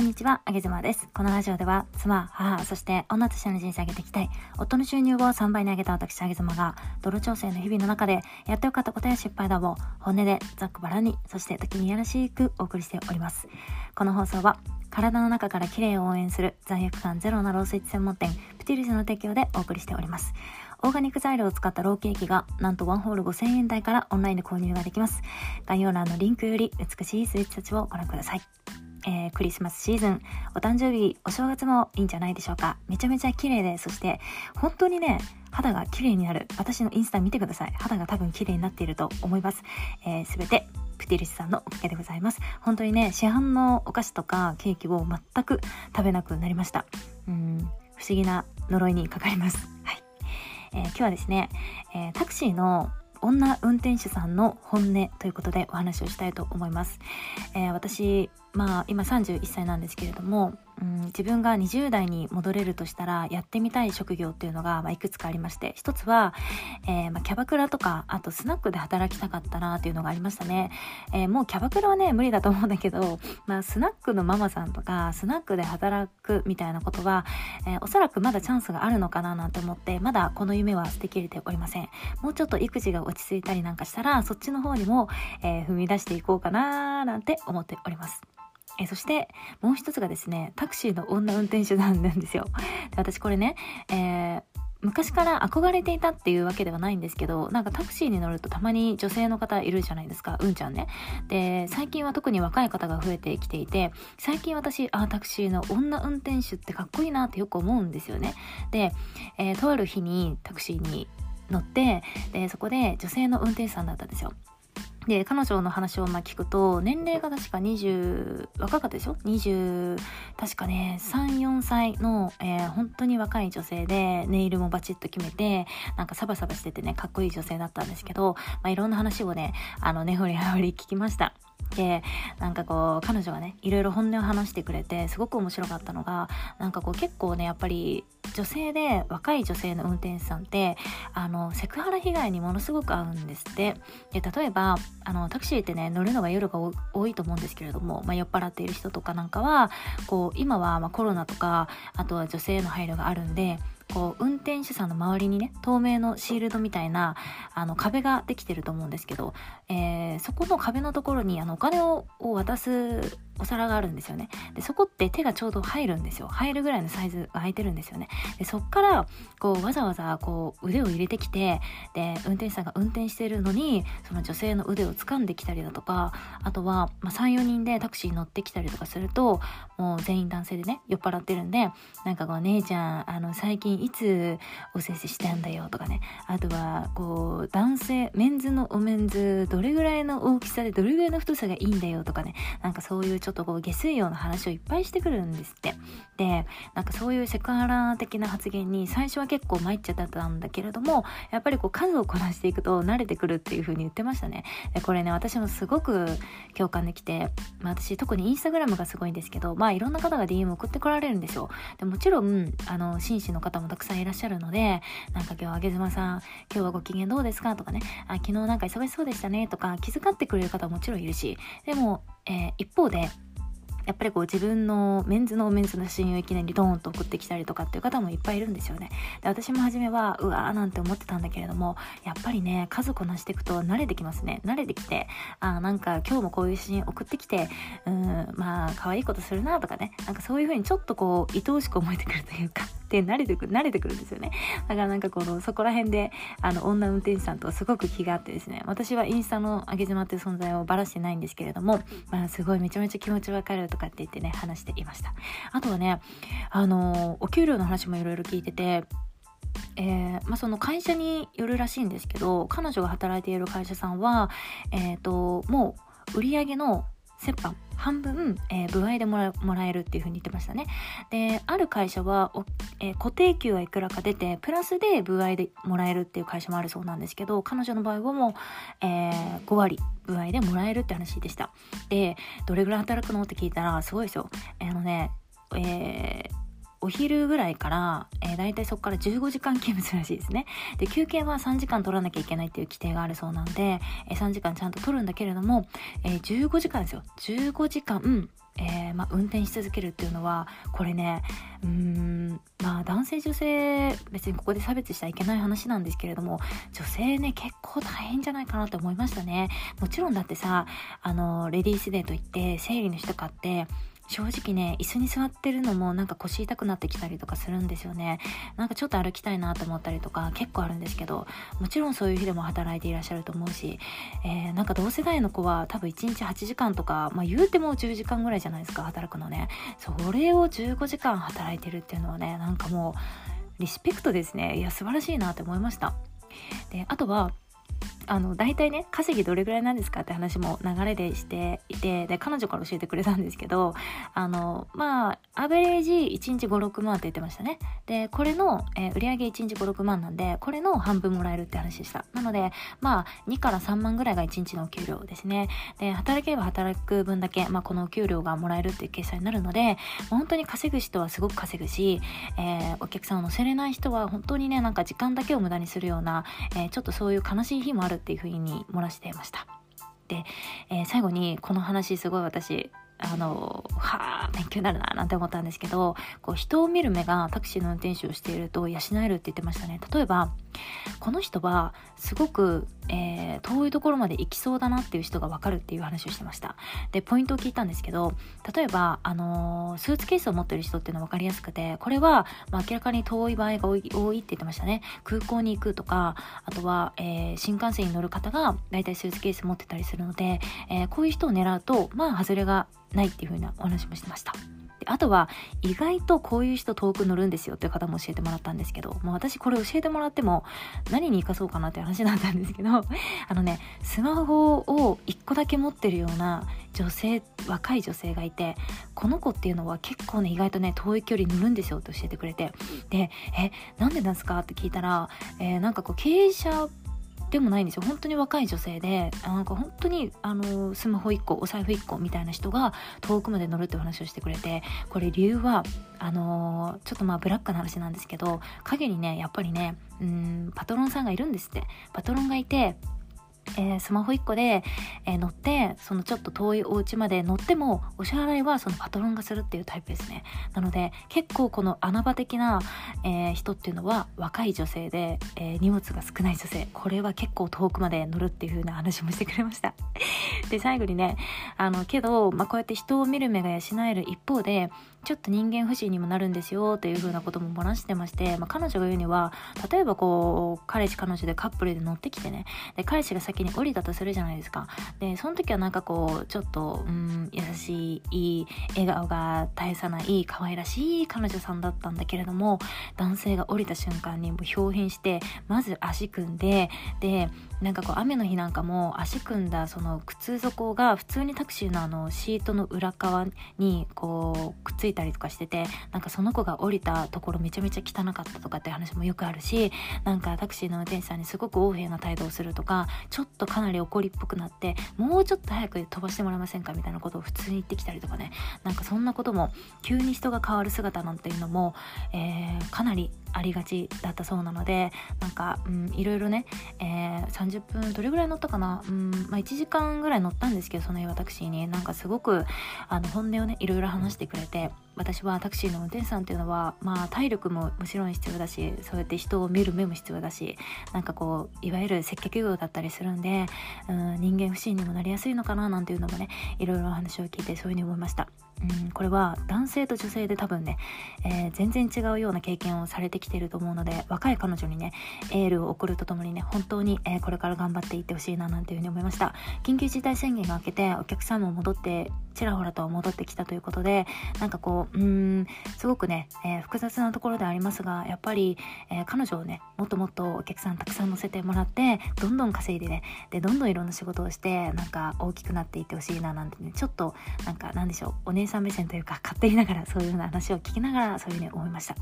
こんにちは、あげずまです。このラジオでは、妻、母、そして女としての人生を上げていきたい、夫の収入を3倍に上げた私、あげずまが、泥調整の日々の中で、やってよかったことや失敗談を、本音でざっくばらに、そして時にやらしくお送りしております。この放送は、体の中から綺麗を応援する罪悪感ゼロなロースイッチ専門店、プティリスの提供でお送りしております。オーガニック材料を使ったローケーキが、なんとワンホール5000円台からオンラインで購入ができます。概要欄のリンクより美しいスイーツたちをご覧ください。えー、クリスマスシーズン、お誕生日、お正月もいいんじゃないでしょうか。めちゃめちゃ綺麗で、そして本当にね、肌が綺麗になる。私のインスタ見てください。肌が多分綺麗になっていると思います。す、えー、べ、てプティリスさんのおかげでございます。本当にね、市販のお菓子とかケーキを全く食べなくなりました。うん、不思議な呪いにかかります。はい。えー、今日はですね、えー、タクシーの女運転手さんの本音ということでお話をしたいと思います。えー、私、まあ今31歳なんですけれども、うん、自分が20代に戻れるとしたらやってみたい職業っていうのが、まあ、いくつかありまして一つは、えー、まあ、キャバクラとかあとスナックで働きたかったなっていうのがありましたね、えー、もうキャバクラはね無理だと思うんだけど、まあ、スナックのママさんとかスナックで働くみたいなことは、えー、おそらくまだチャンスがあるのかななんて思ってまだこの夢は捨てきれておりません。もうちょっと育児が落ち着いたりなんかしたらそっちの方にも、え踏み出していこうかななんて思っております。えそしてもう一つがですねタクシーの女運転手なんですよ。で私これね、えー昔から憧れていたっていうわけではないんですけどなんかタクシーに乗るとたまに女性の方いるじゃないですかうんちゃんね。で最近は特に若い方が増えてきていて最近私あタクシーの女運転手ってかっこいいなってよく思うんですよね。で、えー、とある日にタクシーに乗ってでそこで女性の運転手さんだったんですよ。で、彼女の話をま聞くと、年齢が確か20、若かったでしょ ?20、確かね、3、4歳の、えー、本当に若い女性で、ネイルもバチッと決めて、なんかサバサバしててね、かっこいい女性だったんですけど、まあ、いろんな話をね、あの、根掘り葉掘り聞きました。でなんかこう彼女がねいろいろ本音を話してくれてすごく面白かったのがなんかこう結構ねやっぱり女性で若い女性の運転手さんってあのセクハラ被害にものすごく合うんですって。で例えばあのタクシーってね乗るのが夜が多いと思うんですけれども、まあ、酔っ払っている人とかなんかはこう今はまコロナとかあとは女性への配慮があるんでこう運転手さんの周りにね透明のシールドみたいなあの壁ができてると思うんですけど、えー、そこの壁のところにあのお金を渡すお皿があるんですよね。でそこって手がちょうど入るんですよ。入るぐらいのサイズが空いてるんですよね。でそっからこうわざわざこう腕を入れてきてで運転手さんが運転してるのにその女性の腕を掴んできたりだとかあとは、まあ、34人でタクシーに乗ってきたりとかするともう全員男性でね酔っ払ってるんでなんかこう姉ちゃんあの最近いつおせせしたんだよとかね。あとはこう男性メンズのおメンズどれぐらいの大きさでどれぐらいの太さがいいんだよとかね。なんかそういうちょっとょっとこう下水用の話をいっぱいしてくるんですって。でなんかそういうセクハラ的な発言に最初は結構参っちゃったんだけれどもやっぱりこう数をこなしていくと慣れてくるっていう風に言ってましたね。でこれね私もすごく共感できて、まあ、私特にインスタグラムがすごいんですけどまあいろんな方が DM 送ってこられるんですよ。でもちろんあの紳士の方もたくさんいらっしゃるのでなんか今日あげずまさん今日はご機嫌どうですかとかね。あ昨日なんか忙しそうでしたねとか気遣ってくれる方ももちろんいるし。でも、えー、一方でやっぱりこう自分のメンズのメンズの写真をいきなりドーンと送ってきたりとかっていう方もいっぱいいるんですよね。で私も初めはうわーなんて思ってたんだけれどもやっぱりね数こなしていくと慣れてきますね。慣れてきてあなんか今日もこういう写真送ってきてうんまあ可愛いことするなとかねなんかそういう風にちょっとこう愛おしく思えてくるというかって慣れてくる慣れてくるんですよね。だからなんかこのそこら辺であの女運転手さんとすごく気があってですね私はインスタのあげ妻っていう存在をばらしてないんですけれどもまあすごいめちゃめちゃ気持ちわかるとかって言ってね話していましたあとはねあのお給料の話もいろいろ聞いててえー、まあ、その会社によるらしいんですけど彼女が働いている会社さんは、えーと、もう売り上げの折半半分、えー、歩合でもらえるっていうふうに言ってましたね。である会社はえー、固定給はいくらか出てプラスで歩合でもらえるっていう会社もあるそうなんですけど彼女の場合はもう、えー、5割歩合でもらえるって話でした。でどれぐらい働くの？って聞いたらすごいですよ。あのねえーお昼ぐらいから、えー、大体そこから15時間勤務するらしいですね。で、休憩は3時間取らなきゃいけないっていう規定があるそうなんで、えー、3時間ちゃんと取るんだけれども、えー、15時間ですよ。15時間、えー、まあ、運転し続けるっていうのはこれねうーんまあ男性女性別にここで差別しちゃいけない話なんですけれども女性ね結構大変じゃないかなって思いましたねもちろんだってさあのレディースデーといって生理の日とかって正直ね、椅子に座ってるのもなんか腰痛くなってきたりとかするんですよね。なんかちょっと歩きたいなと思ったりとか結構あるんですけど、もちろんそういう日でも働いていらっしゃると思うし、えー、なんか同世代の子は多分1日8時間とか、まあ言うても10時間ぐらいじゃないですか、働くのね。それを15時間働いてるっていうのはね、なんかもう、リスペクトですね。いや、素晴らしいなって思いました。で、あとは、あの大体ね稼ぎどれぐらいなんですかって話も流れでしていてで彼女から教えてくれたんですけどあのまあアベレージ1日56万って言ってましたね。でこれの、えー、売上1日56万なんでこれの半分もらえるって話でした。なのでまあ2から3万ぐらいが1日のお給料ですね。で働けば働く分だけ、まあ、このお給料がもらえるっていう計算になるので本当に稼ぐ人はすごく稼ぐし、えー、お客さんを乗せれない人は本当にねなんか時間だけを無駄にするような、えー、ちょっとそういう悲しい日もあるっていうふうに漏らしていました。で、えー、最後にこの話すごい私あの、は勉強になるな、なんて思ったんですけど、こう、人を見る目がタクシーの運転手をしていると養えるって言ってましたね。例えば、この人は、すごく、えー、遠いところまで行きそうだなっていう人がわかるっていう話をしてました。で、ポイントを聞いたんですけど、例えば、あのー、スーツケースを持ってる人っていうのは分かりやすくて、これは、まあ、明らかに遠い場合が多い多いって言ってましたね。空港に行くとか、あとは、えー、新幹線に乗る方が、大体スーツケース持ってたりするので、えこういう人を狙うと、まあ、外れがないっていう風なお話もしてました。であとは意外とこういう人遠く乗るんですよっていう方も教えてもらったんですけど、もう私これ教えてもらっても何に生かそうかなって話だったんですけど、あのね、スマホを1個だけ持ってるような女性、若い女性がいて、この子っていうのは結構ね、意外とね、遠い距離乗るんですよって教えてくれて、で、え、なんでなんですかって聞いたら、えー、なんかこう経営者でもないんですよ。本当に若い女性でなんか本当にあのスマホ1個お財布1個みたいな人が遠くまで乗るって話をしてくれてこれ理由はあのちょっとまあブラックな話なんですけど陰にねやっぱりねうんパトロンさんがいるんですって。パトロンがいてえー、スマホ1個で、えー、乗ってそのちょっと遠いお家まで乗ってもお支払いはそのパトロンがするっていうタイプですね。なので結構この穴場的な、えー、人っていうのは若い女性で、え荷物が少ない女性。これは結構遠くまで乗るっていう風な話もしてくれました。で最後にねあのけど、まあ、こうやって人を見る目が養える一方でちょっと人間不信にもなるんですよというふうなことも漏らしてまして、まあ、彼女が言うには例えばこう彼氏彼女でカップルで乗ってきてね。で彼氏が先に降りたとするじゃないですか。でその時はなんかこうちょっとうん優しいいい笑顔が絶えさない可愛らしい彼女さんだったんだけれども男性が降りた瞬間にもう表変してまず足組んででなんかこう雨の日なんかも足組んだその靴底が普通にタクシーのあのシートの裏側にこうくっついたりとかしててなんかその子が降りたところめちゃめちゃ汚かったとかって話もよくあるしなんかタクシーの運転手さんにすごく横柄な態度をするとかちょっとかなり怒りっぽくなってもうちょっと早く飛ばしてもらえませんかみたいなことを普通に言ってきたりとかね。なんかそんなことも急に人が変わる姿なんていうのも、えー、かなりありがちだったそうなのでなんか、うん、いろいろね、えー、30分どれぐらい乗ったかな、うんまあ、1時間ぐらい乗ったんですけどそのタクシーになんかすごくあの本音をねいろいろ話してくれて私はタクシーの運転手さんっていうのは、まあ、体力ももちろん必要だしそうやって人を見る目も必要だしなんかこういわゆる接客業だったりするんで、うん、人間不信にもなりやすいのかななんていうのもねいろいろ話を聞いてそういうふうに思いました。うん、これは男性と女性で多分ね、えー、全然違うような経験をされてきてると思うので若い彼女にねエールを送るとともにね本当に、えー、これから頑張っていってほしいななんていうふうに思いました。緊急事態宣言が明けてお客さんも戻ってちらほらと戻ってきたということでなんかこううんすごくね、えー、複雑なところでありますがやっぱり、え彼女をねもっともっとお客さんたくさん乗せてもらってどんどん稼いでねでどんどんいろんな仕事をしてなんか大きくなっていってほしいななんてねちょっとなんかなんでしょうお姉さん目線というか、勝手にながらそういうような話を聞きながらそういうふうに思いました。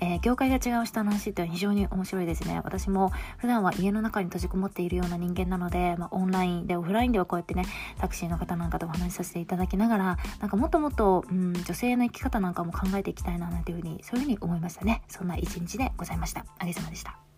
えー、業界が違う人の話って非常に面白いですね。私も普段は家の中に閉じこもっているような人間なので、まあ、オンラインでオフラインではこうやってね、タクシーの方なんかとお話しさせていただきながら、なんかもっともっと、うん、女性の生き方なんかも考えていきたいななんていうふうに、そういうふうに思いましたね。そんな一日でございました。あげさまでした。